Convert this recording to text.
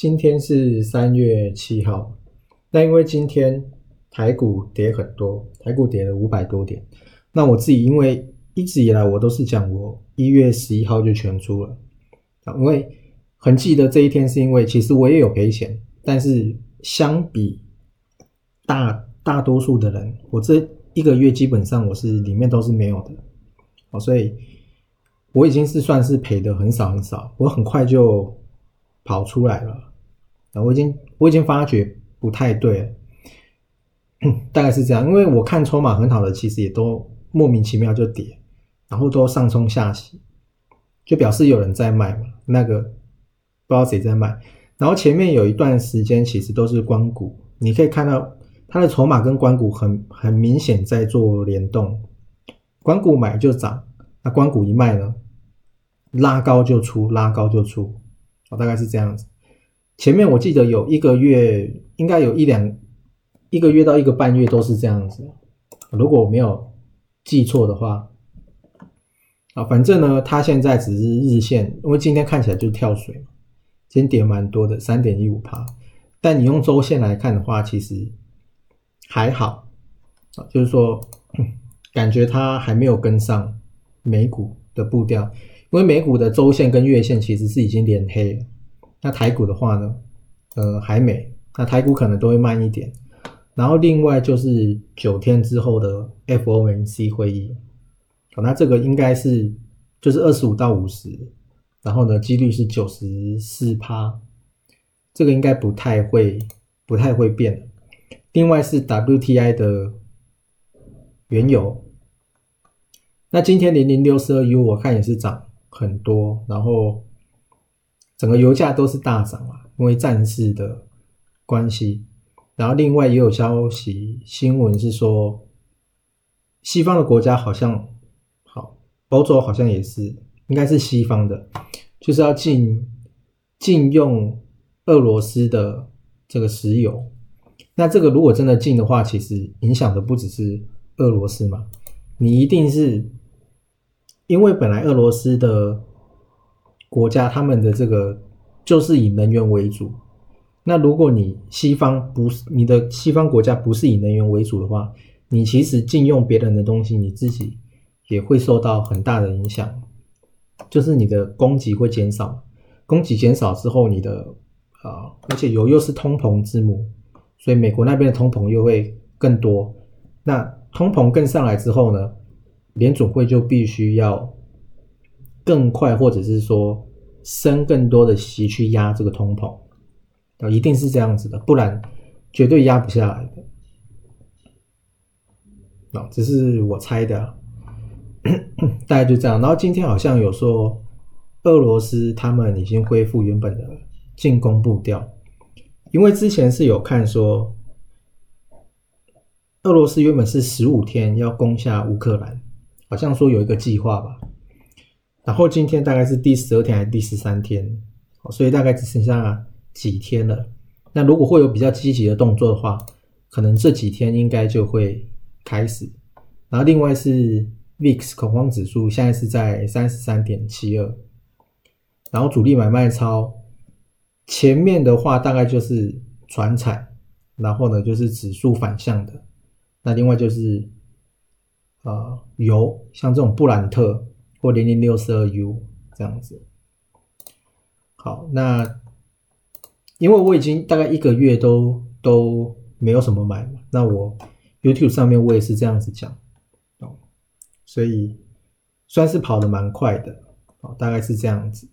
今天是三月七号，那因为今天台股跌很多，台股跌了五百多点。那我自己因为一直以来我都是讲我一月十一号就全出了，因为很记得这一天，是因为其实我也有赔钱，但是相比大大多数的人，我这一个月基本上我是里面都是没有的哦，所以我已经是算是赔的很少很少，我很快就跑出来了。啊我已经我已经发觉不太对了，大概是这样，因为我看筹码很好的，其实也都莫名其妙就跌，然后都上冲下洗，就表示有人在卖嘛。那个不知道谁在卖，然后前面有一段时间其实都是关谷，你可以看到它的筹码跟关谷很很明显在做联动，关谷买就涨，那关谷一卖呢，拉高就出，拉高就出，大概是这样子。前面我记得有一个月，应该有一两一个月到一个半月都是这样子。如果我没有记错的话，啊，反正呢，它现在只是日线，因为今天看起来就是跳水嘛，今天跌蛮多的，三点一五趴。但你用周线来看的话，其实还好啊，就是说 感觉它还没有跟上美股的步调，因为美股的周线跟月线其实是已经连黑了。那台股的话呢，呃，还没。那台股可能都会慢一点。然后另外就是九天之后的 FOMC 会议，好，那这个应该是就是二十五到五十，然后呢，几率是九十四趴，这个应该不太会不太会变。另外是 WTI 的原油，那今天零零六十二 U 我看也是涨很多，然后。整个油价都是大涨啊，因为战事的关系。然后另外也有消息新闻是说，西方的国家好像好，欧洲好像也是，应该是西方的，就是要禁禁用俄罗斯的这个石油。那这个如果真的禁的话，其实影响的不只是俄罗斯嘛，你一定是因为本来俄罗斯的。国家他们的这个就是以能源为主。那如果你西方不是你的西方国家不是以能源为主的话，你其实禁用别人的东西，你自己也会受到很大的影响。就是你的供给会减少，供给减少之后，你的啊，而且油又是通膨之母，所以美国那边的通膨又会更多。那通膨更上来之后呢，联总会就必须要。更快，或者是说升更多的息去压这个通膨，啊，一定是这样子的，不然绝对压不下来的。啊，只是我猜的，大概就这样。然后今天好像有说，俄罗斯他们已经恢复原本的进攻步调，因为之前是有看说，俄罗斯原本是十五天要攻下乌克兰，好像说有一个计划吧。然后今天大概是第十二天还是第十三天，所以大概只剩下几天了。那如果会有比较积极的动作的话，可能这几天应该就会开始。然后另外是 VIX 恐慌指数现在是在三十三点七二，然后主力买卖超前面的话大概就是船产，然后呢就是指数反向的。那另外就是呃油，像这种布兰特。或零零六四二 U 这样子，好，那因为我已经大概一个月都都没有什么买嘛，那我 YouTube 上面我也是这样子讲哦，所以算是跑的蛮快的哦，大概是这样子。